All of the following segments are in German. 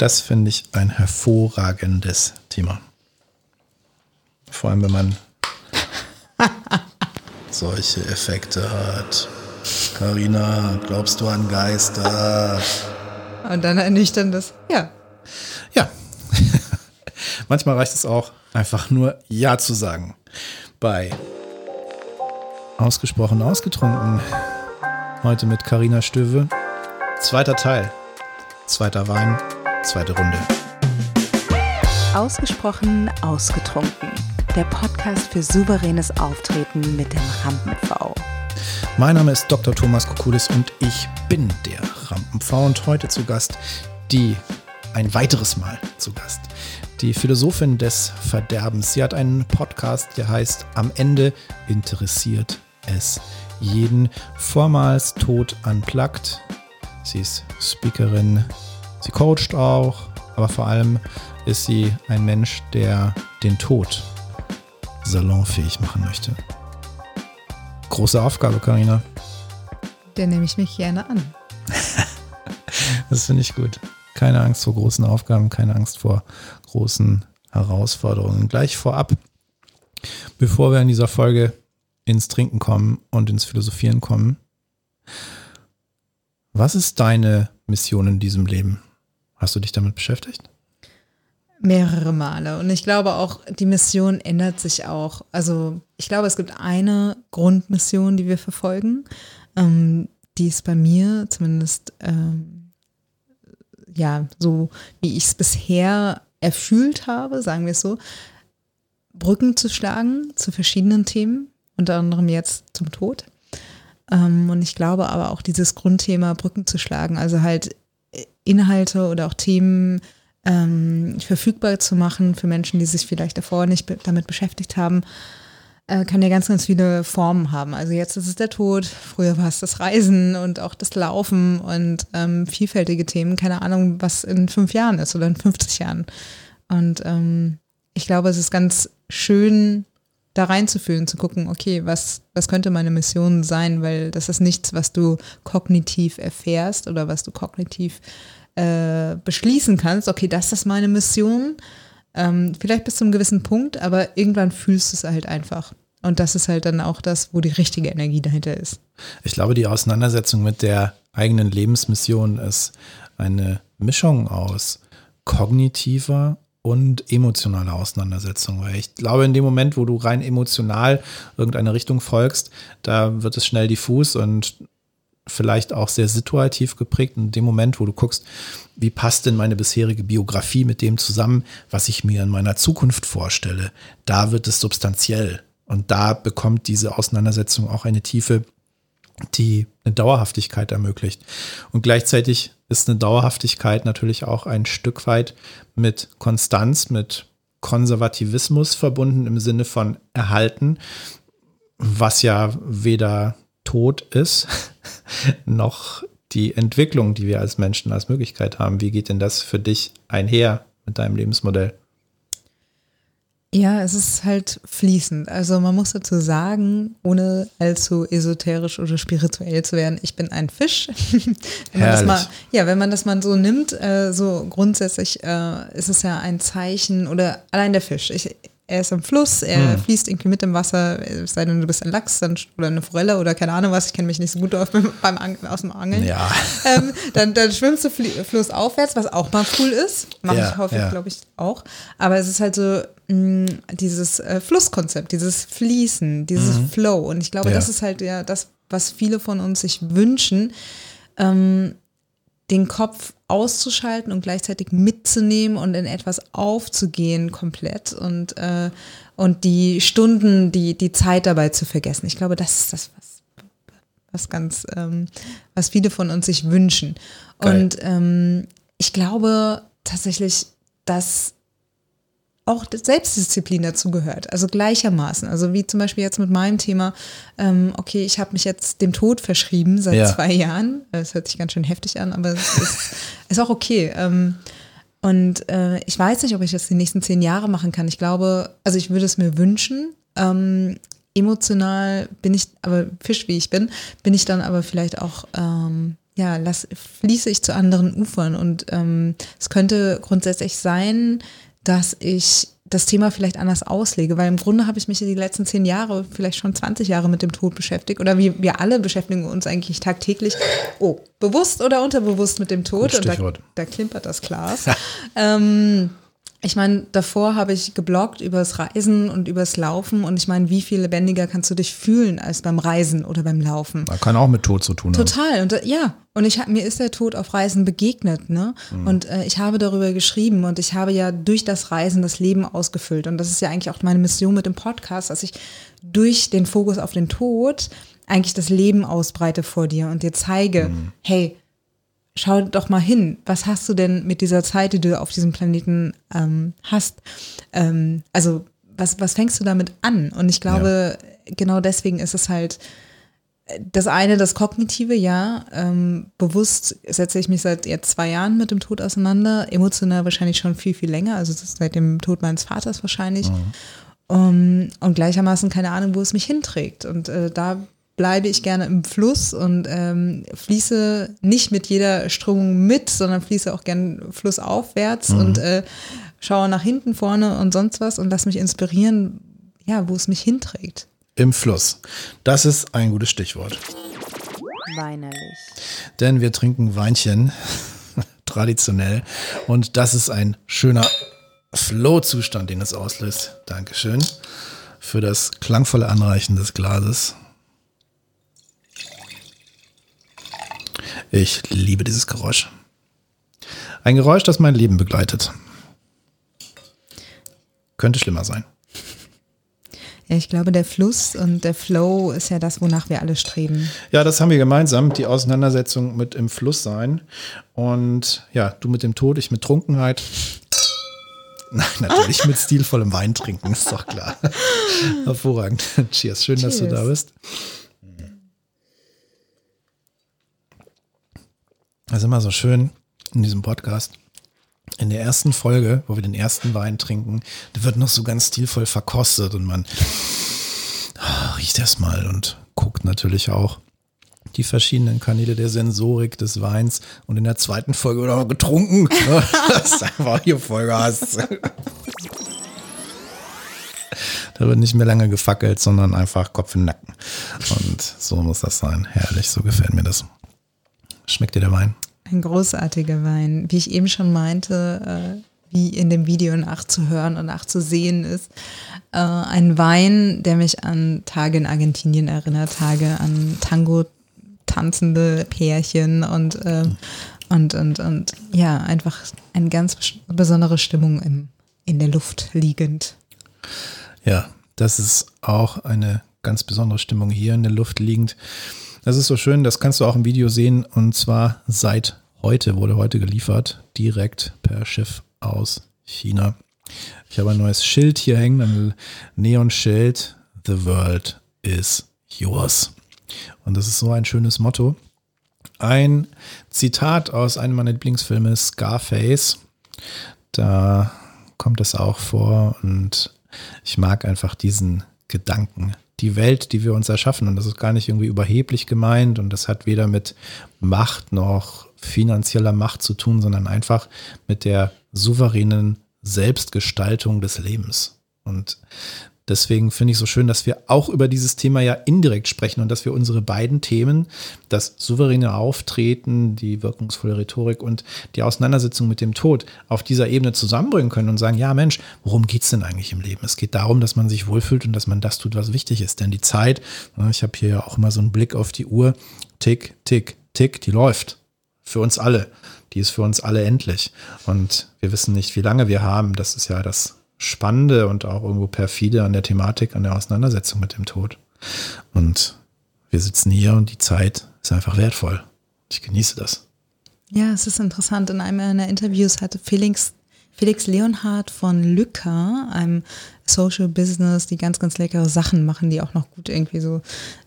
Das finde ich ein hervorragendes Thema. Vor allem, wenn man solche Effekte hat. Carina, glaubst du an Geister? Und dann ernüchtern das, ja. Ja. Manchmal reicht es auch, einfach nur Ja zu sagen. Bei Ausgesprochen ausgetrunken. Heute mit Carina Stöwe. Zweiter Teil. Zweiter Wein, zweite Runde. Ausgesprochen ausgetrunken. Der Podcast für souveränes Auftreten mit dem Rampen-V. Mein Name ist Dr. Thomas Kokulis und ich bin der Rampen-V und heute zu Gast die, ein weiteres Mal zu Gast, die Philosophin des Verderbens. Sie hat einen Podcast, der heißt Am Ende interessiert es jeden. Vormals Tod unplugged. Sie ist Speakerin, sie coacht auch, aber vor allem ist sie ein Mensch, der den Tod salonfähig machen möchte. Große Aufgabe, Karina. Der nehme ich mich gerne an. das finde ich gut. Keine Angst vor großen Aufgaben, keine Angst vor großen Herausforderungen. Gleich vorab, bevor wir in dieser Folge ins Trinken kommen und ins Philosophieren kommen. Was ist deine Mission in diesem Leben? Hast du dich damit beschäftigt? Mehrere Male. Und ich glaube auch, die Mission ändert sich auch. Also ich glaube, es gibt eine Grundmission, die wir verfolgen. Ähm, die ist bei mir zumindest, ähm, ja, so wie ich es bisher erfüllt habe, sagen wir es so, Brücken zu schlagen zu verschiedenen Themen, unter anderem jetzt zum Tod. Ähm, und ich glaube aber auch dieses Grundthema Brücken zu schlagen, also halt Inhalte oder auch Themen ähm, verfügbar zu machen für Menschen, die sich vielleicht davor nicht be damit beschäftigt haben, äh, kann ja ganz, ganz viele Formen haben. Also jetzt ist es der Tod, früher war es das Reisen und auch das Laufen und ähm, vielfältige Themen. Keine Ahnung, was in fünf Jahren ist oder in 50 Jahren. Und ähm, ich glaube, es ist ganz schön, da reinzufühlen, zu gucken, okay, was, was könnte meine Mission sein, weil das ist nichts, was du kognitiv erfährst oder was du kognitiv äh, beschließen kannst, okay, das ist meine Mission. Ähm, vielleicht bis zu einem gewissen Punkt, aber irgendwann fühlst du es halt einfach. Und das ist halt dann auch das, wo die richtige Energie dahinter ist. Ich glaube, die Auseinandersetzung mit der eigenen Lebensmission ist eine Mischung aus kognitiver und emotionale Auseinandersetzung. Weil ich glaube, in dem Moment, wo du rein emotional irgendeine Richtung folgst, da wird es schnell diffus und vielleicht auch sehr situativ geprägt. In dem Moment, wo du guckst, wie passt denn meine bisherige Biografie mit dem zusammen, was ich mir in meiner Zukunft vorstelle, da wird es substanziell. Und da bekommt diese Auseinandersetzung auch eine Tiefe, die eine Dauerhaftigkeit ermöglicht. Und gleichzeitig ist eine Dauerhaftigkeit natürlich auch ein Stück weit mit Konstanz, mit Konservativismus verbunden im Sinne von erhalten, was ja weder tot ist, noch die Entwicklung, die wir als Menschen als Möglichkeit haben. Wie geht denn das für dich einher mit deinem Lebensmodell? Ja, es ist halt fließend. Also man muss dazu sagen, ohne allzu esoterisch oder spirituell zu werden, ich bin ein Fisch. wenn man das mal, ja, wenn man das mal so nimmt, äh, so grundsätzlich äh, ist es ja ein Zeichen oder allein der Fisch. Ich, er ist am Fluss, er hm. fließt irgendwie mit dem Wasser, es sei denn, du bist ein Lachs dann, oder eine Forelle oder keine Ahnung was, ich kenne mich nicht so gut auf, beim Angeln, aus dem Angeln. Ja. Ähm, dann, dann schwimmst du flussaufwärts, was auch mal cool ist. Mache ja, ich häufig, ja. glaube ich, auch. Aber es ist halt so mh, mm, dieses äh, Flusskonzept, dieses Fließen, dieses mhm. Flow. Und ich glaube, ja. das ist halt ja das, was viele von uns sich wünschen. Ähm, den Kopf auszuschalten und gleichzeitig mitzunehmen und in etwas aufzugehen komplett und, äh, und die Stunden, die, die Zeit dabei zu vergessen. Ich glaube, das ist das, was, was ganz, ähm, was viele von uns sich wünschen. Geil. Und ähm, ich glaube tatsächlich, dass auch Selbstdisziplin dazu gehört, also gleichermaßen. Also wie zum Beispiel jetzt mit meinem Thema, ähm, okay, ich habe mich jetzt dem Tod verschrieben seit ja. zwei Jahren. Das hört sich ganz schön heftig an, aber es ist, ist auch okay. Ähm, und äh, ich weiß nicht, ob ich das die nächsten zehn Jahre machen kann. Ich glaube, also ich würde es mir wünschen. Ähm, emotional bin ich, aber Fisch wie ich bin, bin ich dann aber vielleicht auch ähm, ja, lass, fließe ich zu anderen Ufern. Und ähm, es könnte grundsätzlich sein, dass ich das Thema vielleicht anders auslege, weil im Grunde habe ich mich die letzten zehn Jahre, vielleicht schon 20 Jahre mit dem Tod beschäftigt oder wir, wir alle beschäftigen uns eigentlich tagtäglich, oh, bewusst oder unterbewusst mit dem Tod und da, da, klimpert das Glas. ähm, ich meine, davor habe ich gebloggt übers Reisen und übers Laufen und ich meine, wie viel lebendiger kannst du dich fühlen als beim Reisen oder beim Laufen? Man kann auch mit Tod zu tun haben. Total und äh, ja, und ich mir ist der Tod auf Reisen begegnet, ne? Mhm. Und äh, ich habe darüber geschrieben und ich habe ja durch das Reisen das Leben ausgefüllt und das ist ja eigentlich auch meine Mission mit dem Podcast, dass ich durch den Fokus auf den Tod eigentlich das Leben ausbreite vor dir und dir zeige, mhm. hey, schau doch mal hin, was hast du denn mit dieser Zeit, die du auf diesem Planeten ähm, hast? Ähm, also was, was fängst du damit an? Und ich glaube, ja. genau deswegen ist es halt das eine, das Kognitive, ja. Ähm, bewusst setze ich mich seit jetzt zwei Jahren mit dem Tod auseinander, emotional wahrscheinlich schon viel, viel länger, also seit dem Tod meines Vaters wahrscheinlich. Mhm. Um, und gleichermaßen keine Ahnung, wo es mich hinträgt. Und äh, da bleibe ich gerne im Fluss und ähm, fließe nicht mit jeder Strömung mit, sondern fließe auch gerne flussaufwärts mhm. und äh, schaue nach hinten, vorne und sonst was und lass mich inspirieren, ja, wo es mich hinträgt. Im Fluss. Das ist ein gutes Stichwort. Weinerlich. Denn wir trinken Weinchen, traditionell. Und das ist ein schöner Flow-Zustand, den es auslöst. Dankeschön für das klangvolle Anreichen des Glases. Ich liebe dieses Geräusch. Ein Geräusch, das mein Leben begleitet. Könnte schlimmer sein. Ja, ich glaube, der Fluss und der Flow ist ja das, wonach wir alle streben. Ja, das haben wir gemeinsam, die Auseinandersetzung mit im Fluss sein. Und ja, du mit dem Tod, ich mit Trunkenheit. Nein, natürlich mit stilvollem Wein trinken, ist doch klar. Hervorragend. Cheers, schön, Cheers. dass du da bist. Das ist immer so schön in diesem Podcast. In der ersten Folge, wo wir den ersten Wein trinken, der wird noch so ganz stilvoll verkostet und man oh, riecht erstmal und guckt natürlich auch die verschiedenen Kanäle der Sensorik des Weins und in der zweiten Folge wird auch getrunken. das ist einfach hier Vollgas. Da wird nicht mehr lange gefackelt, sondern einfach Kopf in den Nacken. Und so muss das sein. Herrlich, so gefällt mir das. Schmeckt dir der Wein? Ein großartiger Wein. Wie ich eben schon meinte, äh, wie in dem Video nachzuhören und nachzusehen ist. Äh, ein Wein, der mich an Tage in Argentinien erinnert, Tage an Tango tanzende Pärchen und, äh, und, und, und ja, einfach eine ganz besondere Stimmung im, in der Luft liegend. Ja, das ist auch eine ganz besondere Stimmung hier in der Luft liegend. Das ist so schön, das kannst du auch im Video sehen und zwar seit heute, wurde heute geliefert, direkt per Schiff aus China. Ich habe ein neues Schild hier hängen, ein Neon-Schild, The World is yours. Und das ist so ein schönes Motto. Ein Zitat aus einem meiner Lieblingsfilme, Scarface. Da kommt es auch vor und ich mag einfach diesen Gedanken, die Welt, die wir uns erschaffen. Und das ist gar nicht irgendwie überheblich gemeint und das hat weder mit Macht noch finanzieller Macht zu tun, sondern einfach mit der souveränen Selbstgestaltung des Lebens. Und Deswegen finde ich so schön, dass wir auch über dieses Thema ja indirekt sprechen und dass wir unsere beiden Themen, das souveräne Auftreten, die wirkungsvolle Rhetorik und die Auseinandersetzung mit dem Tod auf dieser Ebene zusammenbringen können und sagen, ja Mensch, worum geht es denn eigentlich im Leben? Es geht darum, dass man sich wohlfühlt und dass man das tut, was wichtig ist. Denn die Zeit, ne, ich habe hier ja auch immer so einen Blick auf die Uhr, tick, tick, tick, die läuft. Für uns alle. Die ist für uns alle endlich. Und wir wissen nicht, wie lange wir haben. Das ist ja das Spannende und auch irgendwo perfide an der Thematik, an der Auseinandersetzung mit dem Tod. Und wir sitzen hier und die Zeit ist einfach wertvoll. Ich genieße das. Ja, es ist interessant. In einem meiner Interviews hatte Felix, Felix Leonhardt von Lücker, einem Social Business, die ganz, ganz leckere Sachen machen, die auch noch gut irgendwie so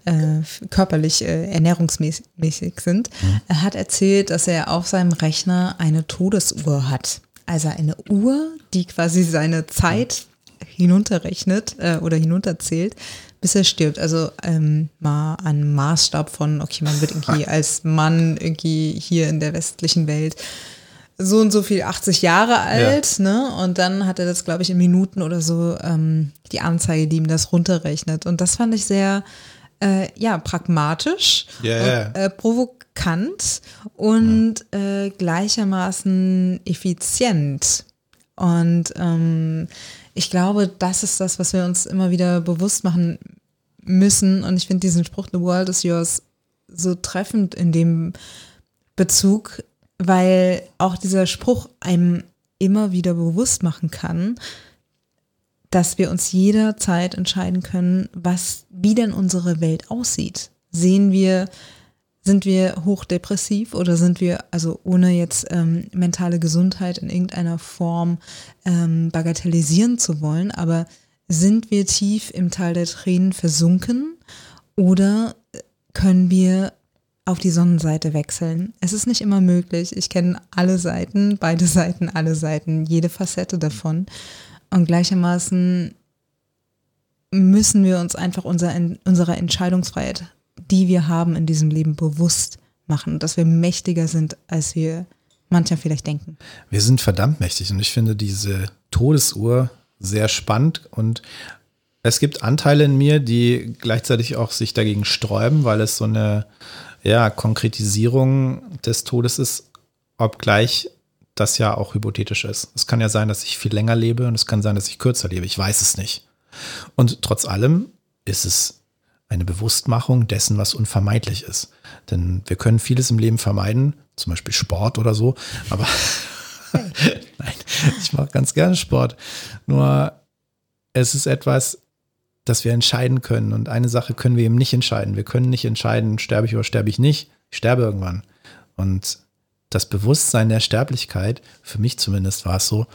äh, körperlich, äh, ernährungsmäßig sind. Mhm. Er hat erzählt, dass er auf seinem Rechner eine Todesuhr hat. Also eine Uhr, die quasi seine Zeit hinunterrechnet äh, oder hinunterzählt, bis er stirbt. Also ähm, mal ein Maßstab von, okay, man wird irgendwie als Mann irgendwie hier in der westlichen Welt so und so viel 80 Jahre alt, ja. ne? Und dann hat er das, glaube ich, in Minuten oder so ähm, die Anzeige, die ihm das runterrechnet. Und das fand ich sehr, äh, ja, pragmatisch, yeah. und, äh, provokant und ja. äh, gleichermaßen effizient. Und ähm, ich glaube, das ist das, was wir uns immer wieder bewusst machen müssen. Und ich finde diesen Spruch, The World is Yours, so treffend in dem Bezug, weil auch dieser Spruch einem immer wieder bewusst machen kann, dass wir uns jederzeit entscheiden können, was, wie denn unsere Welt aussieht. Sehen wir, sind wir hochdepressiv oder sind wir, also ohne jetzt ähm, mentale Gesundheit in irgendeiner Form ähm, bagatellisieren zu wollen, aber sind wir tief im Tal der Tränen versunken oder können wir auf die Sonnenseite wechseln. Es ist nicht immer möglich. Ich kenne alle Seiten, beide Seiten, alle Seiten, jede Facette davon. Und gleichermaßen müssen wir uns einfach unser, unserer Entscheidungsfreiheit, die wir haben in diesem Leben, bewusst machen, dass wir mächtiger sind, als wir mancher vielleicht denken. Wir sind verdammt mächtig und ich finde diese Todesuhr sehr spannend und es gibt Anteile in mir, die gleichzeitig auch sich dagegen sträuben, weil es so eine ja, Konkretisierung des Todes ist, obgleich das ja auch hypothetisch ist. Es kann ja sein, dass ich viel länger lebe und es kann sein, dass ich kürzer lebe. Ich weiß es nicht. Und trotz allem ist es eine Bewusstmachung dessen, was unvermeidlich ist. Denn wir können vieles im Leben vermeiden, zum Beispiel Sport oder so, aber nein, ich mache ganz gerne Sport. Nur es ist etwas, dass wir entscheiden können. Und eine Sache können wir eben nicht entscheiden. Wir können nicht entscheiden, sterbe ich oder sterbe ich nicht. Ich sterbe irgendwann. Und das Bewusstsein der Sterblichkeit, für mich zumindest war es so,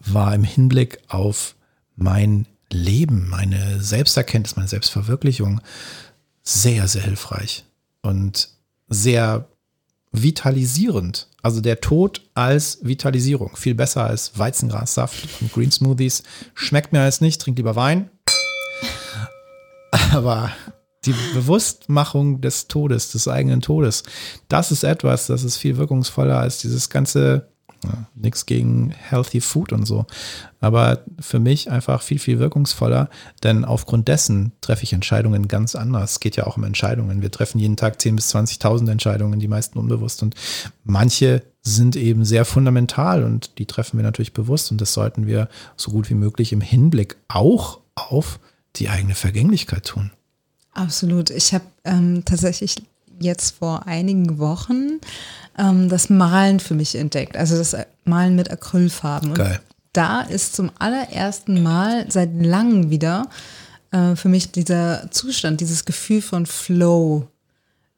war im Hinblick auf mein Leben, meine Selbsterkenntnis, meine Selbstverwirklichung sehr, sehr hilfreich und sehr vitalisierend. Also der Tod als Vitalisierung. Viel besser als Weizengrassaft und Green Smoothies. Schmeckt mir alles nicht, trink lieber Wein. Aber die Bewusstmachung des Todes, des eigenen Todes, das ist etwas, das ist viel wirkungsvoller als dieses ganze, ja, nichts gegen Healthy Food und so. Aber für mich einfach viel, viel wirkungsvoller, denn aufgrund dessen treffe ich Entscheidungen ganz anders. Es geht ja auch um Entscheidungen. Wir treffen jeden Tag 10.000 bis 20.000 Entscheidungen, die meisten unbewusst. Und manche sind eben sehr fundamental und die treffen wir natürlich bewusst. Und das sollten wir so gut wie möglich im Hinblick auch auf die eigene Vergänglichkeit tun. Absolut. Ich habe ähm, tatsächlich jetzt vor einigen Wochen ähm, das Malen für mich entdeckt. Also das Malen mit Acrylfarben. Geil. Und da ist zum allerersten Mal seit langem wieder äh, für mich dieser Zustand, dieses Gefühl von Flow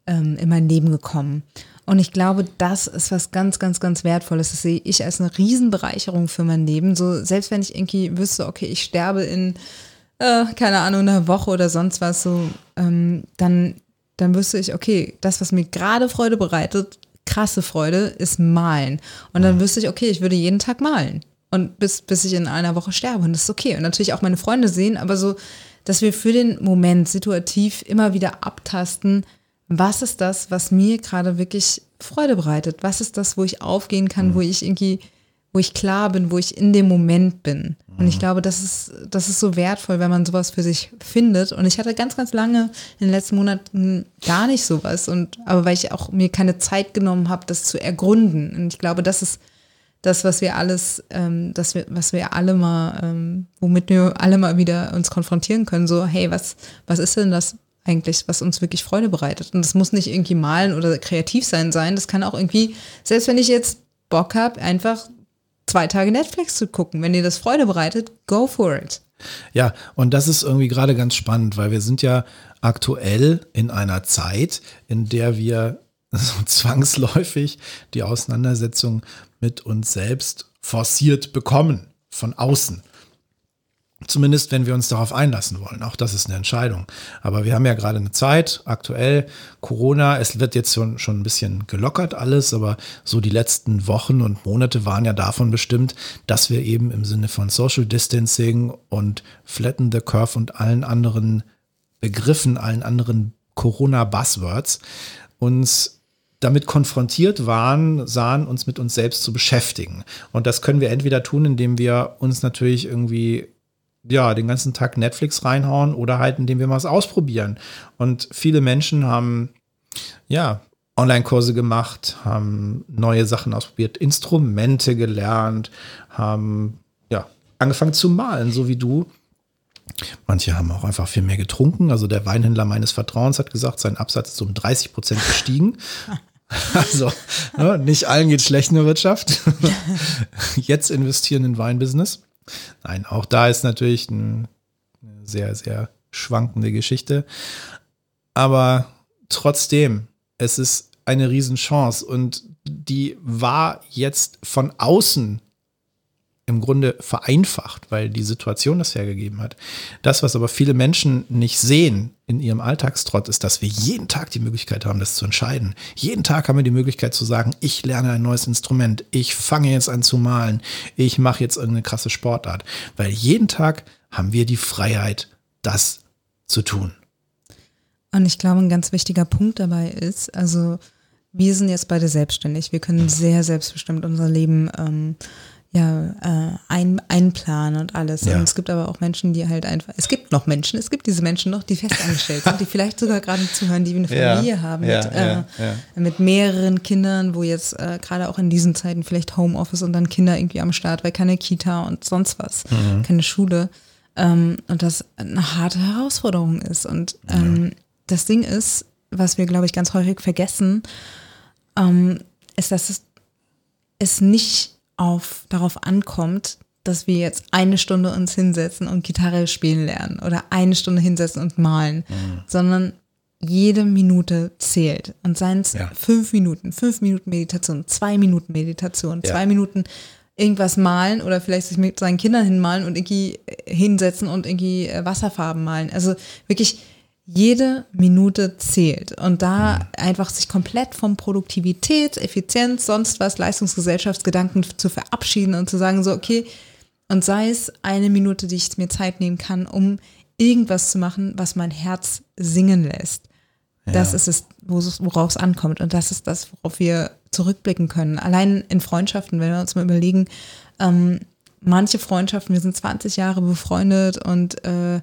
ähm, in mein Leben gekommen. Und ich glaube, das ist was ganz, ganz, ganz Wertvolles. Das sehe ich als eine Riesenbereicherung für mein Leben. So, selbst wenn ich irgendwie wüsste, okay, ich sterbe in äh, keine Ahnung, eine Woche oder sonst was, so, ähm, dann, dann wüsste ich, okay, das, was mir gerade Freude bereitet, krasse Freude, ist malen. Und dann wüsste ich, okay, ich würde jeden Tag malen. Und bis, bis ich in einer Woche sterbe. Und das ist okay. Und natürlich auch meine Freunde sehen, aber so, dass wir für den Moment situativ immer wieder abtasten, was ist das, was mir gerade wirklich Freude bereitet? Was ist das, wo ich aufgehen kann, wo ich irgendwie wo ich klar bin, wo ich in dem Moment bin. Und ich mhm. glaube, das ist, das ist so wertvoll, wenn man sowas für sich findet. Und ich hatte ganz, ganz lange in den letzten Monaten gar nicht sowas. Und aber weil ich auch mir keine Zeit genommen habe, das zu ergründen. Und ich glaube, das ist das, was wir alles, ähm, das wir, was wir alle mal, ähm, womit wir alle mal wieder uns konfrontieren können. So, hey, was, was ist denn das eigentlich, was uns wirklich Freude bereitet? Und das muss nicht irgendwie malen oder kreativ sein sein. Das kann auch irgendwie, selbst wenn ich jetzt Bock habe, einfach zwei Tage Netflix zu gucken. Wenn dir das Freude bereitet, go for it. Ja, und das ist irgendwie gerade ganz spannend, weil wir sind ja aktuell in einer Zeit, in der wir so zwangsläufig die Auseinandersetzung mit uns selbst forciert bekommen von außen. Zumindest, wenn wir uns darauf einlassen wollen. Auch das ist eine Entscheidung. Aber wir haben ja gerade eine Zeit, aktuell Corona, es wird jetzt schon, schon ein bisschen gelockert alles, aber so die letzten Wochen und Monate waren ja davon bestimmt, dass wir eben im Sinne von Social Distancing und Flatten the Curve und allen anderen Begriffen, allen anderen Corona-Buzzwords uns damit konfrontiert waren, sahen, uns mit uns selbst zu beschäftigen. Und das können wir entweder tun, indem wir uns natürlich irgendwie ja, den ganzen Tag Netflix reinhauen oder halt, indem wir mal was ausprobieren. Und viele Menschen haben, ja, Online-Kurse gemacht, haben neue Sachen ausprobiert, Instrumente gelernt, haben, ja, angefangen zu malen, so wie du. Manche haben auch einfach viel mehr getrunken. Also der Weinhändler meines Vertrauens hat gesagt, sein Absatz ist um 30 Prozent gestiegen. Also, ne, nicht allen geht schlecht in der Wirtschaft. Jetzt investieren in Weinbusiness. Nein, auch da ist natürlich eine sehr, sehr schwankende Geschichte. Aber trotzdem, es ist eine Riesenchance und die war jetzt von außen im Grunde vereinfacht, weil die Situation das hergegeben hat. Das, was aber viele Menschen nicht sehen in ihrem Alltagstrott, ist, dass wir jeden Tag die Möglichkeit haben, das zu entscheiden. Jeden Tag haben wir die Möglichkeit zu sagen, ich lerne ein neues Instrument, ich fange jetzt an zu malen, ich mache jetzt irgendeine krasse Sportart. Weil jeden Tag haben wir die Freiheit, das zu tun. Und ich glaube, ein ganz wichtiger Punkt dabei ist, also wir sind jetzt beide selbstständig. Wir können sehr selbstbestimmt unser Leben ähm, ja, äh, ein, einplanen und alles. Ja. Und es gibt aber auch Menschen, die halt einfach, es gibt noch Menschen, es gibt diese Menschen noch, die festangestellt sind, die vielleicht sogar gerade zuhören, die eine Familie ja. haben mit, ja, äh, mit mehreren Kindern, wo jetzt äh, gerade auch in diesen Zeiten vielleicht Homeoffice und dann Kinder irgendwie am Start, weil keine Kita und sonst was, mhm. keine Schule. Ähm, und das eine harte Herausforderung ist. Und ähm, das Ding ist, was wir, glaube ich, ganz häufig vergessen, ähm, ist, dass es, es nicht auf, darauf ankommt, dass wir jetzt eine Stunde uns hinsetzen und Gitarre spielen lernen oder eine Stunde hinsetzen und malen, mhm. sondern jede Minute zählt. Und seien es ja. fünf Minuten, fünf Minuten Meditation, zwei Minuten Meditation, ja. zwei Minuten irgendwas malen oder vielleicht sich mit seinen Kindern hinmalen und irgendwie hinsetzen und irgendwie äh, Wasserfarben malen. Also wirklich jede Minute zählt und da einfach sich komplett vom Produktivität, Effizienz, sonst was, Leistungsgesellschaftsgedanken zu verabschieden und zu sagen so, okay, und sei es eine Minute, die ich mir Zeit nehmen kann, um irgendwas zu machen, was mein Herz singen lässt. Ja. Das ist es, worauf es ankommt und das ist das, worauf wir zurückblicken können. Allein in Freundschaften, wenn wir uns mal überlegen, ähm, manche Freundschaften, wir sind 20 Jahre befreundet und äh,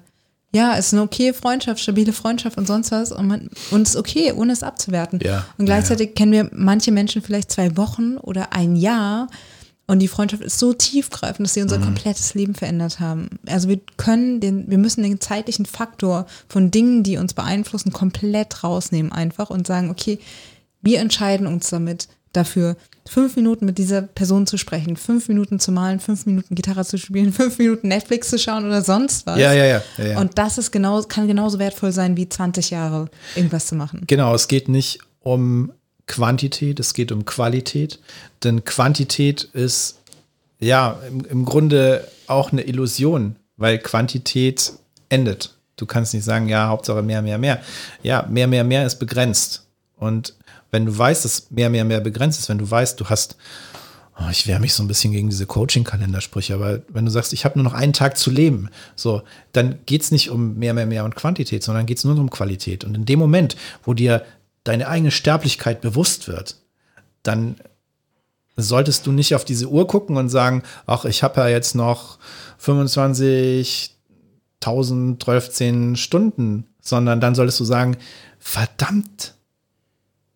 ja, es ist eine okay Freundschaft, stabile Freundschaft und sonst was und man und es ist okay, ohne es abzuwerten. Ja, und gleichzeitig ja. kennen wir manche Menschen vielleicht zwei Wochen oder ein Jahr und die Freundschaft ist so tiefgreifend, dass sie unser mhm. komplettes Leben verändert haben. Also wir können den, wir müssen den zeitlichen Faktor von Dingen, die uns beeinflussen, komplett rausnehmen einfach und sagen, okay, wir entscheiden uns damit dafür, fünf Minuten mit dieser Person zu sprechen, fünf Minuten zu malen, fünf Minuten Gitarre zu spielen, fünf Minuten Netflix zu schauen oder sonst was. Ja, ja, ja. ja, ja. Und das ist genau, kann genauso wertvoll sein, wie 20 Jahre irgendwas zu machen. Genau, es geht nicht um Quantität, es geht um Qualität. Denn Quantität ist ja im, im Grunde auch eine Illusion, weil Quantität endet. Du kannst nicht sagen, ja, Hauptsache mehr, mehr, mehr. Ja, mehr, mehr, mehr ist begrenzt. Und wenn du weißt, dass mehr, mehr, mehr begrenzt ist, wenn du weißt, du hast, oh, ich wehre mich so ein bisschen gegen diese Coaching-Kalendersprüche, aber wenn du sagst, ich habe nur noch einen Tag zu leben, so, dann geht es nicht um mehr, mehr, mehr und Quantität, sondern geht es nur um Qualität. Und in dem Moment, wo dir deine eigene Sterblichkeit bewusst wird, dann solltest du nicht auf diese Uhr gucken und sagen, ach, ich habe ja jetzt noch 25.013 Stunden, sondern dann solltest du sagen, verdammt,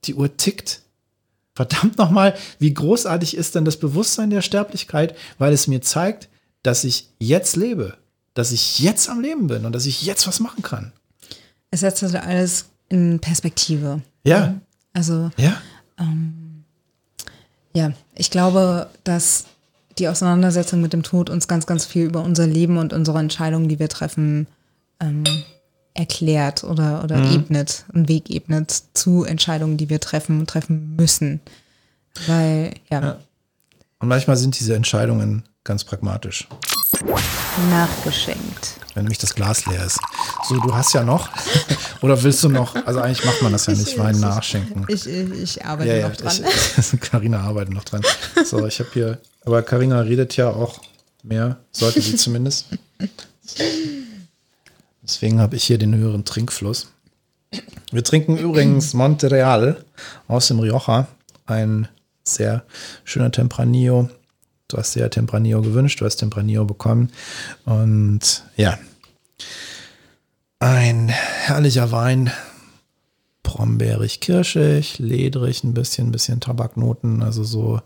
die Uhr tickt. Verdammt nochmal, wie großartig ist denn das Bewusstsein der Sterblichkeit, weil es mir zeigt, dass ich jetzt lebe, dass ich jetzt am Leben bin und dass ich jetzt was machen kann. Es setzt also alles in Perspektive. Ja. Also, ja. Ähm, ja, ich glaube, dass die Auseinandersetzung mit dem Tod uns ganz, ganz viel über unser Leben und unsere Entscheidungen, die wir treffen, ähm, erklärt oder, oder mhm. ebnet, einen Weg ebnet zu Entscheidungen, die wir treffen und treffen müssen. Weil, ja. ja. Und manchmal sind diese Entscheidungen ganz pragmatisch. Nachgeschenkt. Wenn nämlich das Glas leer ist. So, du hast ja noch. Oder willst du noch? Also eigentlich macht man das ja nicht, ich, Wein nachschenken. Ich, ich, ich arbeite ja, noch dran. Karina arbeitet noch dran. So, ich habe hier. Aber Karina redet ja auch mehr, sollte sie zumindest. Deswegen habe ich hier den höheren Trinkfluss. Wir trinken übrigens Montereal aus dem Rioja. Ein sehr schöner Tempranillo. Du hast dir ja Tempranillo gewünscht, du hast Tempranillo bekommen. Und ja, ein herrlicher Wein. Brombeerig, kirschig, ledrig, ein bisschen, ein bisschen Tabaknoten. Also so,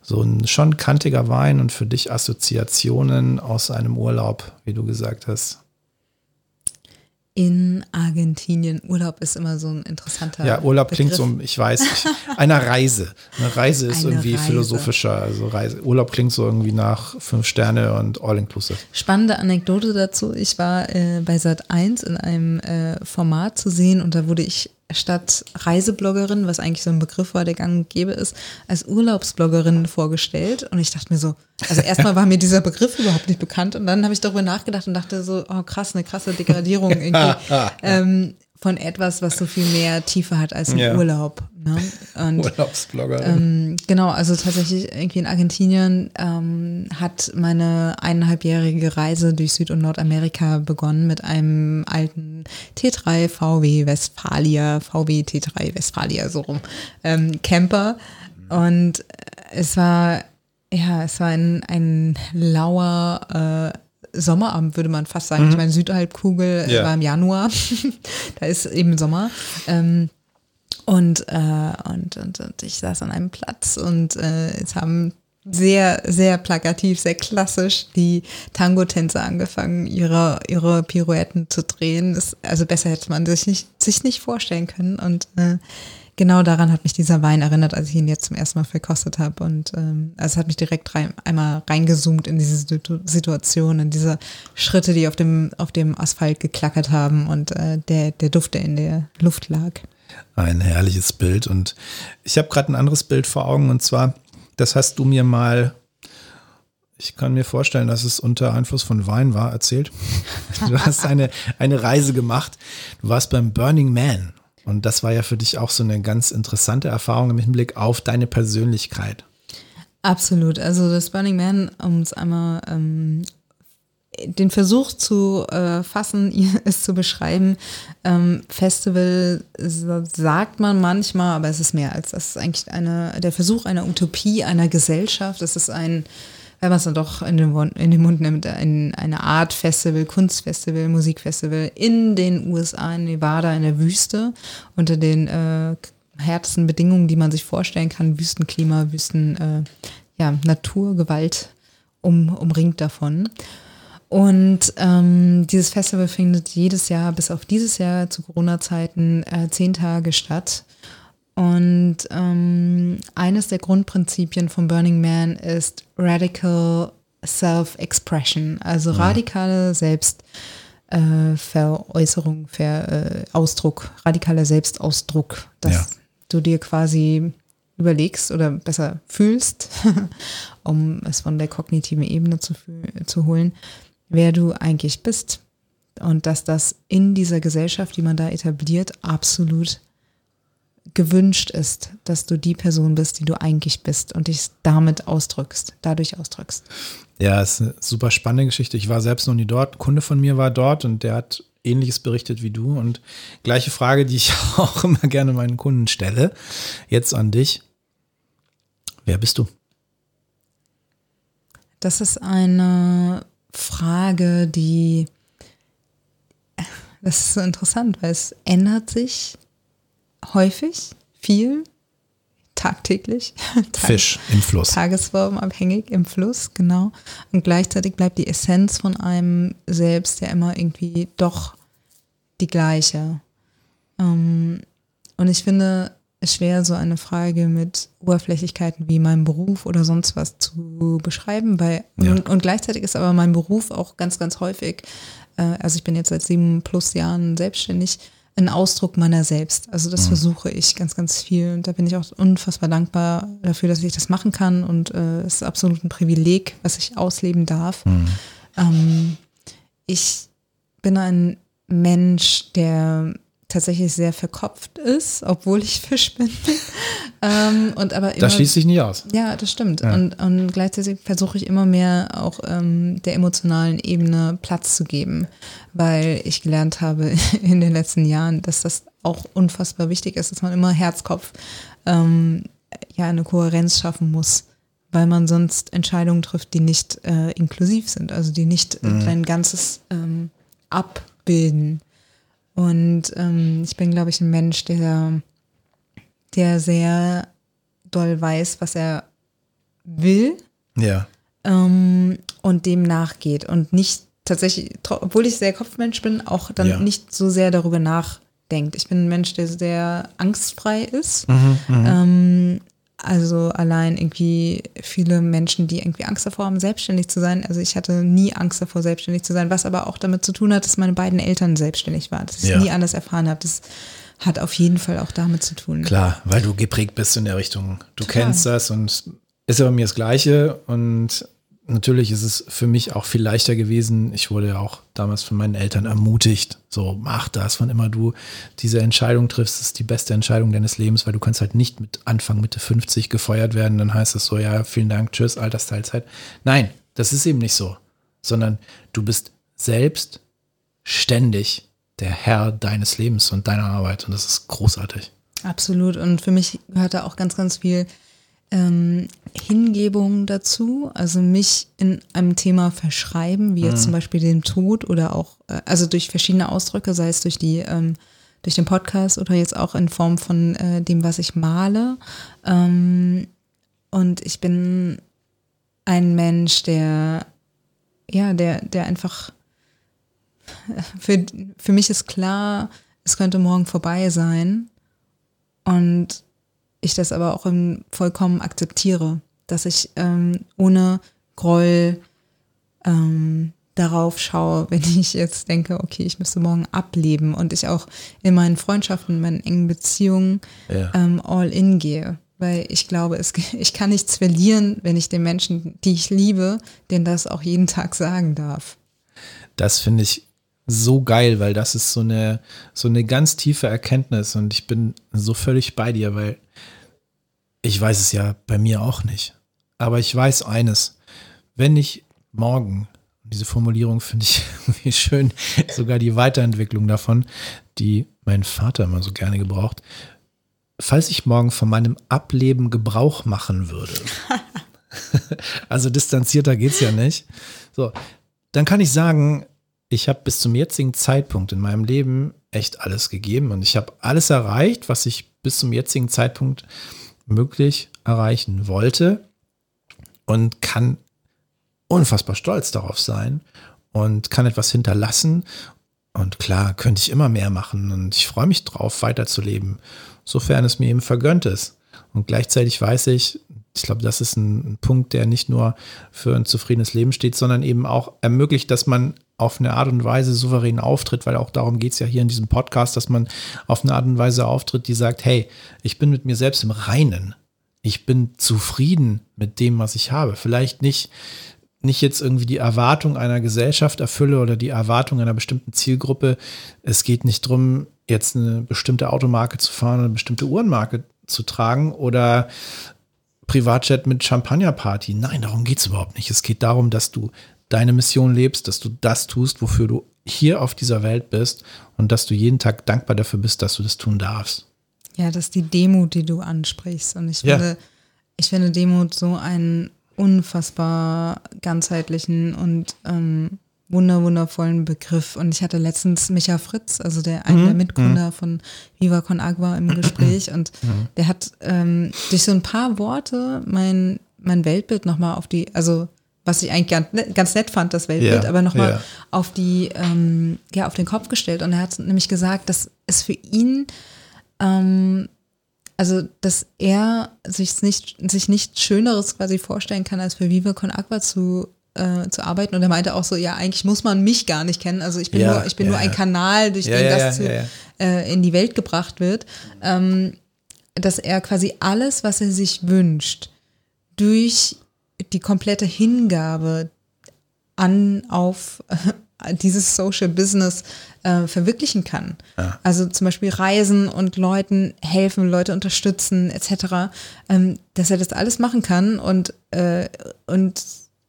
so ein schon kantiger Wein und für dich Assoziationen aus einem Urlaub, wie du gesagt hast in Argentinien. Urlaub ist immer so ein interessanter. Ja, Urlaub Begriff. klingt so, ich weiß, ich, einer Reise. Eine Reise ist Eine irgendwie Reise. philosophischer. Also Reise. Urlaub klingt so irgendwie nach fünf Sterne und all-inclusive. Spannende Anekdote dazu. Ich war äh, bei Sat 1 in einem äh, Format zu sehen und da wurde ich statt Reisebloggerin, was eigentlich so ein Begriff war, der gang und gäbe ist, als Urlaubsbloggerin vorgestellt. Und ich dachte mir so, also erstmal war mir dieser Begriff überhaupt nicht bekannt und dann habe ich darüber nachgedacht und dachte so, oh krass, eine krasse Degradierung irgendwie. ähm, von etwas, was so viel mehr Tiefe hat als ein ja. Urlaub. Ne? Und, Urlaubsblogger. Ähm, genau, also tatsächlich irgendwie in Argentinien ähm, hat meine eineinhalbjährige Reise durch Süd- und Nordamerika begonnen mit einem alten T3 VW Westfalia, VW T3 Westfalia, so rum, ähm, Camper. Und es war, ja, es war ein, ein lauer, äh, Sommerabend, würde man fast sagen. Mhm. Ich meine, Südhalbkugel ja. war im Januar. da ist eben Sommer. Ähm, und, äh, und, und, und ich saß an einem Platz und äh, es haben sehr, sehr plakativ, sehr klassisch die Tango-Tänzer angefangen, ihre, ihre Pirouetten zu drehen. Das, also besser hätte man sich nicht, sich nicht vorstellen können. Und äh, genau daran hat mich dieser Wein erinnert, als ich ihn jetzt zum ersten Mal verkostet habe. Und ähm, also es hat mich direkt rein, einmal reingezoomt in diese Situation, in diese Schritte, die auf dem, auf dem Asphalt geklackert haben und äh, der, der Duft, der in der Luft lag. Ein herrliches Bild. Und ich habe gerade ein anderes Bild vor Augen. Und zwar, das hast du mir mal ich kann mir vorstellen, dass es unter Einfluss von Wein war, erzählt. Du hast eine, eine Reise gemacht. Du warst beim Burning Man. Und das war ja für dich auch so eine ganz interessante Erfahrung im Hinblick auf deine Persönlichkeit. Absolut. Also das Burning Man, um es einmal ähm, den Versuch zu äh, fassen, es zu beschreiben. Ähm, Festival sagt man manchmal, aber es ist mehr als das. Es ist eigentlich eine, der Versuch einer Utopie, einer Gesellschaft. Es ist ein wenn man es dann doch in den, in den Mund nimmt, in eine Art Festival, Kunstfestival, Musikfestival in den USA, in Nevada, in der Wüste, unter den äh, härtesten Bedingungen, die man sich vorstellen kann, Wüstenklima, Wüsten, äh, ja, Natur, Gewalt um, umringt davon. Und ähm, dieses Festival findet jedes Jahr, bis auf dieses Jahr zu Corona-Zeiten, äh, zehn Tage statt. Und ähm, eines der Grundprinzipien von Burning Man ist Radical Self-Expression, also ja. radikale Selbstveräußerung, äh, Ver, äh, Ausdruck, radikaler Selbstausdruck, dass ja. du dir quasi überlegst oder besser fühlst, um es von der kognitiven Ebene zu, zu holen, wer du eigentlich bist. Und dass das in dieser Gesellschaft, die man da etabliert, absolut gewünscht ist, dass du die Person bist, die du eigentlich bist und dich damit ausdrückst, dadurch ausdrückst. Ja, ist eine super spannende Geschichte. Ich war selbst noch nie dort. Ein Kunde von mir war dort und der hat ähnliches berichtet wie du. Und gleiche Frage, die ich auch immer gerne meinen Kunden stelle, jetzt an dich. Wer bist du? Das ist eine Frage, die, das ist so interessant, weil es ändert sich häufig, viel, tagtäglich. Fisch im Fluss. Tagesformabhängig im Fluss, genau. Und gleichzeitig bleibt die Essenz von einem selbst ja immer irgendwie doch die gleiche. Ähm, und ich finde es schwer, so eine Frage mit Oberflächlichkeiten wie meinem Beruf oder sonst was zu beschreiben, weil ja. und, und, gleichzeitig ist aber mein Beruf auch ganz, ganz häufig, äh, also ich bin jetzt seit sieben plus Jahren selbstständig, ein Ausdruck meiner selbst. Also das mhm. versuche ich ganz, ganz viel. Und da bin ich auch unfassbar dankbar dafür, dass ich das machen kann. Und äh, es ist absolut ein Privileg, was ich ausleben darf. Mhm. Ähm, ich bin ein Mensch, der tatsächlich sehr verkopft ist, obwohl ich Fisch bin. ähm, und aber immer, das schließt sich nicht aus. Ja, das stimmt. Ja. Und, und gleichzeitig versuche ich immer mehr auch ähm, der emotionalen Ebene Platz zu geben, weil ich gelernt habe in den letzten Jahren, dass das auch unfassbar wichtig ist, dass man immer Herzkopf ähm, ja eine Kohärenz schaffen muss weil man sonst Entscheidungen trifft, die nicht äh, inklusiv sind, also die nicht mhm. dein ganzes ähm, abbilden. Und ähm, ich bin, glaube ich, ein Mensch, der, der sehr doll weiß, was er will. Ja. Ähm, und dem nachgeht und nicht tatsächlich, obwohl ich sehr Kopfmensch bin, auch dann ja. nicht so sehr darüber nachdenkt. Ich bin ein Mensch, der sehr angstfrei ist. Mhm, mhm. ähm, also allein irgendwie viele Menschen, die irgendwie Angst davor haben, selbstständig zu sein. Also ich hatte nie Angst davor, selbstständig zu sein, was aber auch damit zu tun hat, dass meine beiden Eltern selbstständig waren, dass ich ja. nie anders erfahren habe. Das hat auf jeden Fall auch damit zu tun. Klar, weil du geprägt bist in der Richtung. Du Klar. kennst das und ist ja bei mir das Gleiche und natürlich ist es für mich auch viel leichter gewesen. Ich wurde ja auch damals von meinen Eltern ermutigt. So, mach das, wann immer du diese Entscheidung triffst, ist die beste Entscheidung deines Lebens, weil du kannst halt nicht mit Anfang, Mitte 50 gefeuert werden. Dann heißt es so, ja, vielen Dank, tschüss, Altersteilzeit. Nein, das ist eben nicht so, sondern du bist selbst ständig der Herr deines Lebens und deiner Arbeit und das ist großartig. Absolut. Und für mich gehört da auch ganz, ganz viel ähm, Hingebung dazu, also mich in einem Thema verschreiben, wie jetzt mhm. zum Beispiel dem Tod oder auch, äh, also durch verschiedene Ausdrücke, sei es durch die, ähm, durch den Podcast oder jetzt auch in Form von äh, dem, was ich male. Ähm, und ich bin ein Mensch, der, ja, der, der einfach, für, für mich ist klar, es könnte morgen vorbei sein. Und ich das aber auch vollkommen akzeptiere, dass ich ähm, ohne Groll ähm, darauf schaue, wenn ich jetzt denke, okay, ich müsste morgen ableben und ich auch in meinen Freundschaften, in meinen engen Beziehungen ja. ähm, all in gehe. Weil ich glaube, es, ich kann nichts verlieren, wenn ich den Menschen, die ich liebe, denen das auch jeden Tag sagen darf. Das finde ich so geil, weil das ist so eine, so eine ganz tiefe Erkenntnis und ich bin so völlig bei dir, weil ich weiß es ja bei mir auch nicht. Aber ich weiß eines, wenn ich morgen, diese Formulierung finde ich irgendwie schön, sogar die Weiterentwicklung davon, die mein Vater immer so gerne gebraucht, falls ich morgen von meinem Ableben Gebrauch machen würde. also distanzierter geht es ja nicht. So, dann kann ich sagen, ich habe bis zum jetzigen Zeitpunkt in meinem Leben echt alles gegeben und ich habe alles erreicht, was ich bis zum jetzigen Zeitpunkt möglich erreichen wollte und kann unfassbar stolz darauf sein und kann etwas hinterlassen. Und klar, könnte ich immer mehr machen und ich freue mich drauf, weiterzuleben, sofern es mir eben vergönnt ist. Und gleichzeitig weiß ich, ich glaube, das ist ein, Punkt, der nicht nur für ein zufriedenes Leben steht, sondern eben auch ermöglicht, dass man auf eine Art und Weise souverän auftritt, weil auch darum geht es ja hier in diesem Podcast, dass man auf eine Art und Weise auftritt, die sagt, hey, ich bin mit mir selbst im Reinen. Ich bin zufrieden mit dem, was ich habe. Vielleicht nicht, nicht jetzt irgendwie die Erwartung einer Gesellschaft erfülle oder die Erwartung einer bestimmten Zielgruppe. Es geht nicht darum, jetzt eine bestimmte Automarke zu fahren oder eine bestimmte Uhrenmarke zu tragen oder Privatjet mit Champagnerparty. Nein, darum geht es überhaupt nicht. Es geht darum, dass du deine Mission lebst, dass du das tust, wofür du hier auf dieser Welt bist und dass du jeden Tag dankbar dafür bist, dass du das tun darfst. Ja, das ist die Demut, die du ansprichst. Und ich finde, ja. ich finde Demut so einen unfassbar ganzheitlichen und ähm, wunder wundervollen Begriff. Und ich hatte letztens Micha Fritz, also der einer mhm. der Mitgründer mhm. von Viva Con Agua im Gespräch und mhm. der hat ähm, durch so ein paar Worte mein, mein Weltbild nochmal auf die, also was ich eigentlich ganz, ganz nett fand, das Weltbild, ja, aber nochmal ja. auf die, ähm, ja, auf den Kopf gestellt. Und er hat nämlich gesagt, dass es für ihn, ähm, also, dass er sich nicht, sich nichts Schöneres quasi vorstellen kann, als für Viva Con Aqua zu, äh, zu arbeiten. Und er meinte auch so, ja, eigentlich muss man mich gar nicht kennen. Also ich bin ja, nur, ich bin nur ein Kanal, durch den das zu, äh, in die Welt gebracht wird. Ähm, dass er quasi alles, was er sich wünscht, durch die komplette Hingabe an, auf, dieses Social Business äh, verwirklichen kann. Ja. Also zum Beispiel Reisen und Leuten helfen, Leute unterstützen etc., ähm, dass er das alles machen kann und, äh, und,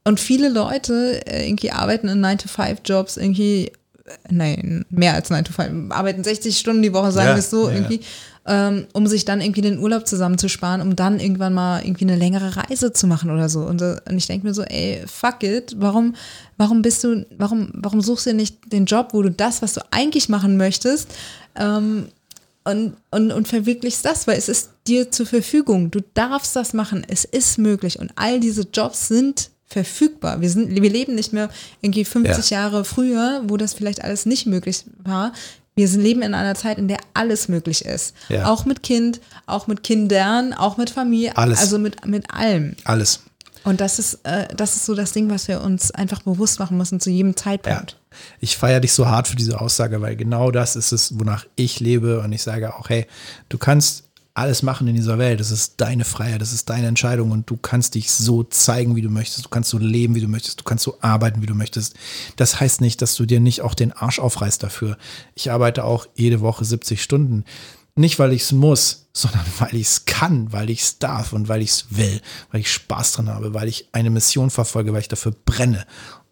und viele Leute äh, irgendwie arbeiten in 9-to-5-Jobs irgendwie, äh, nein, mehr als 9-to-5, arbeiten 60 Stunden die Woche, sagen Ja, wir es so ja. irgendwie, ähm, um sich dann irgendwie den Urlaub zusammenzusparen, um dann irgendwann mal irgendwie eine längere Reise zu machen oder so. Und, äh, und ich denke mir so, ey, fuck it, warum, warum bist du, warum, warum suchst du nicht den Job, wo du das, was du eigentlich machen möchtest, ähm, und, und, und verwirklichst das, weil es ist dir zur Verfügung. Du darfst das machen. Es ist möglich. Und all diese Jobs sind verfügbar. Wir, sind, wir leben nicht mehr irgendwie 50 Jahre früher, wo das vielleicht alles nicht möglich war. Wir leben in einer Zeit, in der alles möglich ist. Ja. Auch mit Kind, auch mit Kindern, auch mit Familie, Alles. also mit, mit allem. Alles. Und das ist, äh, das ist so das Ding, was wir uns einfach bewusst machen müssen zu jedem Ja. Zeitpunkt. Ich feiere dich so hart für diese Aussage, weil genau das ist es, wonach ich lebe. Und ich sage auch, hey, du kannst alles machen in dieser Welt. Das ist deine Freiheit, das ist deine Entscheidung und du kannst dich so zeigen, wie du möchtest. Du kannst so leben, wie du möchtest. Du kannst so arbeiten, wie du möchtest. Das heißt nicht, dass du dir nicht auch den Arsch aufreißt dafür. Ich arbeite auch jede Woche 70 Stunden. Nicht, weil ich es muss, sondern weil ich es kann, weil ich es darf und weil ich es will, weil ich Spaß dran habe, weil ich eine Mission verfolge, weil ich dafür brenne.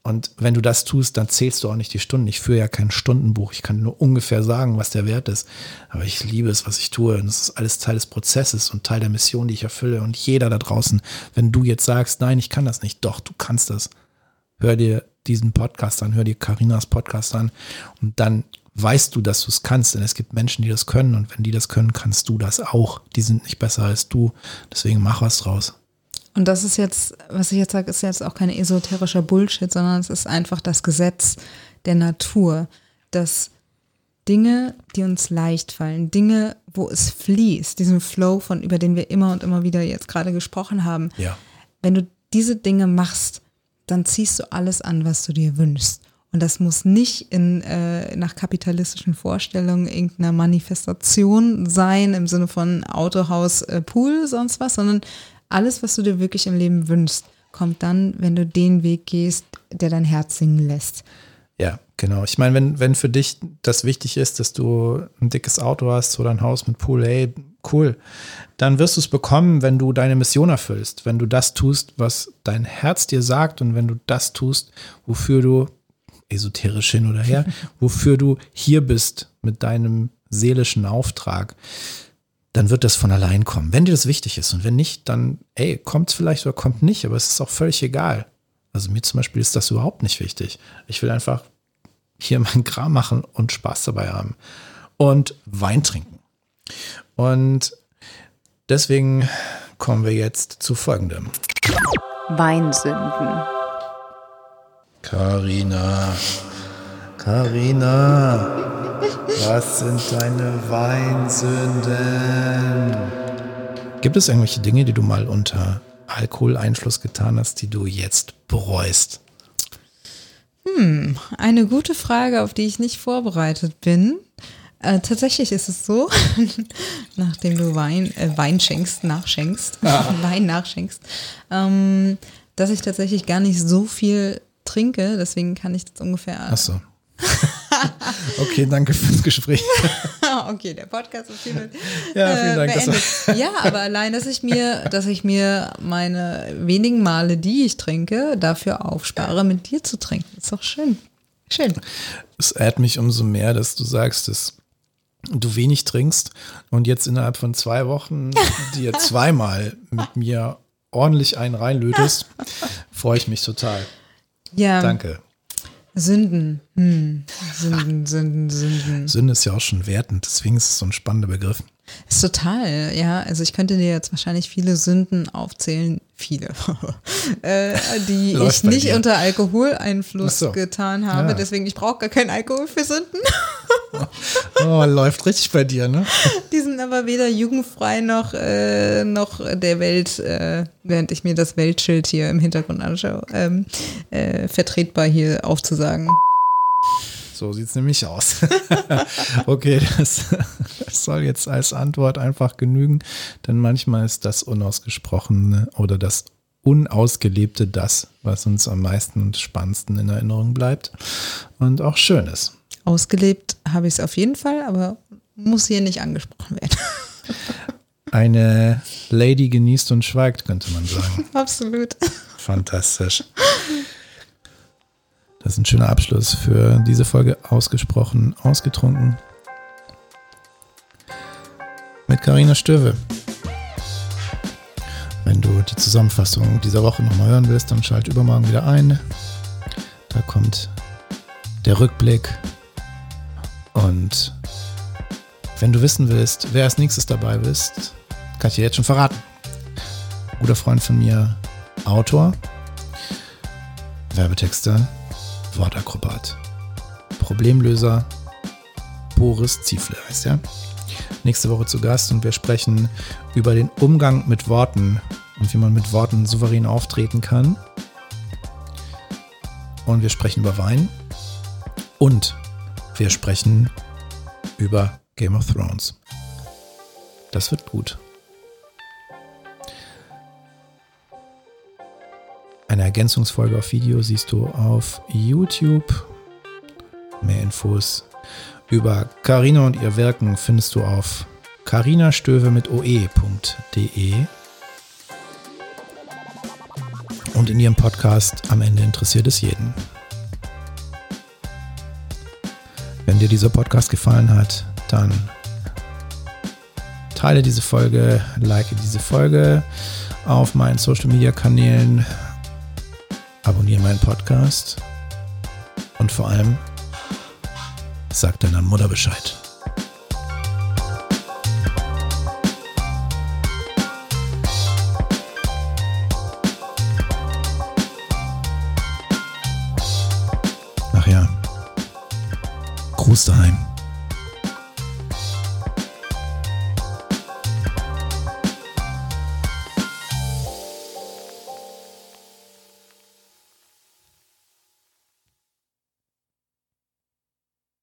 Und wenn du das tust, dann zählst du auch nicht die Stunden. Ich führe ja kein Stundenbuch. Ich kann nur ungefähr sagen, was der Wert ist. Aber ich liebe es, was ich tue. Und das ist alles Teil des Prozesses und Teil der Mission, die ich erfülle. Und jeder da draußen, wenn du jetzt sagst, nein, ich kann das nicht, doch, du kannst das. Hör dir diesen Podcast an, hör dir Karinas Podcast an. Und dann weißt du, dass du es kannst. Denn es gibt Menschen, die das können. Und wenn die das können, kannst du das auch. Die sind nicht besser als du. Deswegen mach was draus. Und das ist jetzt, was ich jetzt sage, ist jetzt auch kein esoterischer Bullshit, sondern es ist einfach das Gesetz der Natur, dass Dinge, die uns leicht fallen, Dinge, wo es fließt, diesen Flow, von über den wir immer und immer wieder jetzt gerade gesprochen haben, Ja. wenn du diese Dinge machst, dann ziehst du alles an, was du dir wünschst. Und das muss nicht in, äh, nach kapitalistischen Vorstellungen irgendeiner Manifestation sein, im Sinne von Autohaus, äh, Pool, sonst was, sondern alles, was du dir wirklich im Leben wünschst, kommt dann, wenn du den Weg gehst, der dein Herz singen lässt. Ja, genau. Ich meine, wenn, wenn für dich das wichtig ist, dass du ein dickes Auto hast oder ein Haus mit Pool, hey, cool, dann wirst du es bekommen, wenn du deine Mission erfüllst, wenn du das tust, was dein Herz dir sagt und wenn du das tust, wofür du, esoterisch hin oder her, wofür du hier bist mit deinem seelischen Auftrag, dann wird das von allein kommen, wenn dir das wichtig ist. Und wenn nicht, dann, ey, kommt es vielleicht oder kommt nicht, aber es ist auch völlig egal. Also mir zum Beispiel ist das überhaupt nicht wichtig. Ich will einfach hier meinen Kram machen und Spaß dabei haben. Und Wein trinken. Und deswegen kommen wir jetzt zu folgendem. Weinsünden. Karina, Karina, was sind deine Weinsünden? Gibt es irgendwelche Dinge, die du mal unter Alkoholeinfluss getan hast, die du jetzt bereust? Eine gute Frage, auf die ich nicht vorbereitet bin. Äh, tatsächlich ist es so, nachdem du Wein, äh, Wein schenkst, nachschenkst, Wein nachschenkst, ähm, dass ich tatsächlich gar nicht so viel trinke. Deswegen kann ich das ungefähr. Achso. okay, danke fürs Gespräch. okay, der Podcast ist hiermit Ja, vielen Dank, das beendet. Ja, aber allein, dass ich mir, dass ich mir meine wenigen Male, die ich trinke, dafür aufspare, mit dir zu trinken. Ist doch schön. Schön. Es ehrt mich umso mehr, dass du sagst, dass du wenig trinkst und jetzt innerhalb von zwei Wochen dir zweimal mit mir ordentlich einen reinlötest, freue ich mich total. Ja. Danke. Sünden. Hm. Sünden, Sünden, Sünden. Sünde ist ja auch schon wertend, deswegen ist es so ein spannender Begriff. Ist total, ja. Also ich könnte dir jetzt wahrscheinlich viele Sünden aufzählen, viele, äh, die ich nicht dir. unter Alkoholeinfluss so. getan habe. Ja. Deswegen, ich brauche gar keinen Alkohol für Sünden. Oh, läuft richtig bei dir, ne? Die sind aber weder jugendfrei noch, äh, noch der Welt, äh, während ich mir das Weltschild hier im Hintergrund anschaue, ähm, äh, vertretbar hier aufzusagen. So sieht es nämlich aus. okay, das, das soll jetzt als Antwort einfach genügen, denn manchmal ist das Unausgesprochene oder das Unausgelebte das, was uns am meisten und spannendsten in Erinnerung bleibt und auch schön ist. Ausgelebt habe ich es auf jeden Fall, aber muss hier nicht angesprochen werden. Eine Lady genießt und schweigt, könnte man sagen. Absolut. Fantastisch. Das ist ein schöner Abschluss für diese Folge ausgesprochen, ausgetrunken. Mit Karina Stöwe. Wenn du die Zusammenfassung dieser Woche nochmal hören willst, dann schalt übermorgen wieder ein. Da kommt der Rückblick. Und wenn du wissen willst, wer als nächstes dabei ist, kann ich dir jetzt schon verraten. Guter Freund von mir, Autor, Werbetexter, Wortakrobat, Problemlöser, Boris Ziefle heißt er. Nächste Woche zu Gast und wir sprechen über den Umgang mit Worten und wie man mit Worten souverän auftreten kann. Und wir sprechen über Wein und wir sprechen über Game of Thrones. Das wird gut. Eine Ergänzungsfolge auf Video siehst du auf YouTube. Mehr Infos über Carina und ihr Wirken findest du auf carinastöve mit oe.de. Und in ihrem Podcast Am Ende interessiert es jeden. Wenn dir dieser Podcast gefallen hat, dann teile diese Folge, like diese Folge auf meinen Social Media Kanälen meinen Podcast und vor allem sag deiner Mutter Bescheid. Ach ja, Gruß daheim.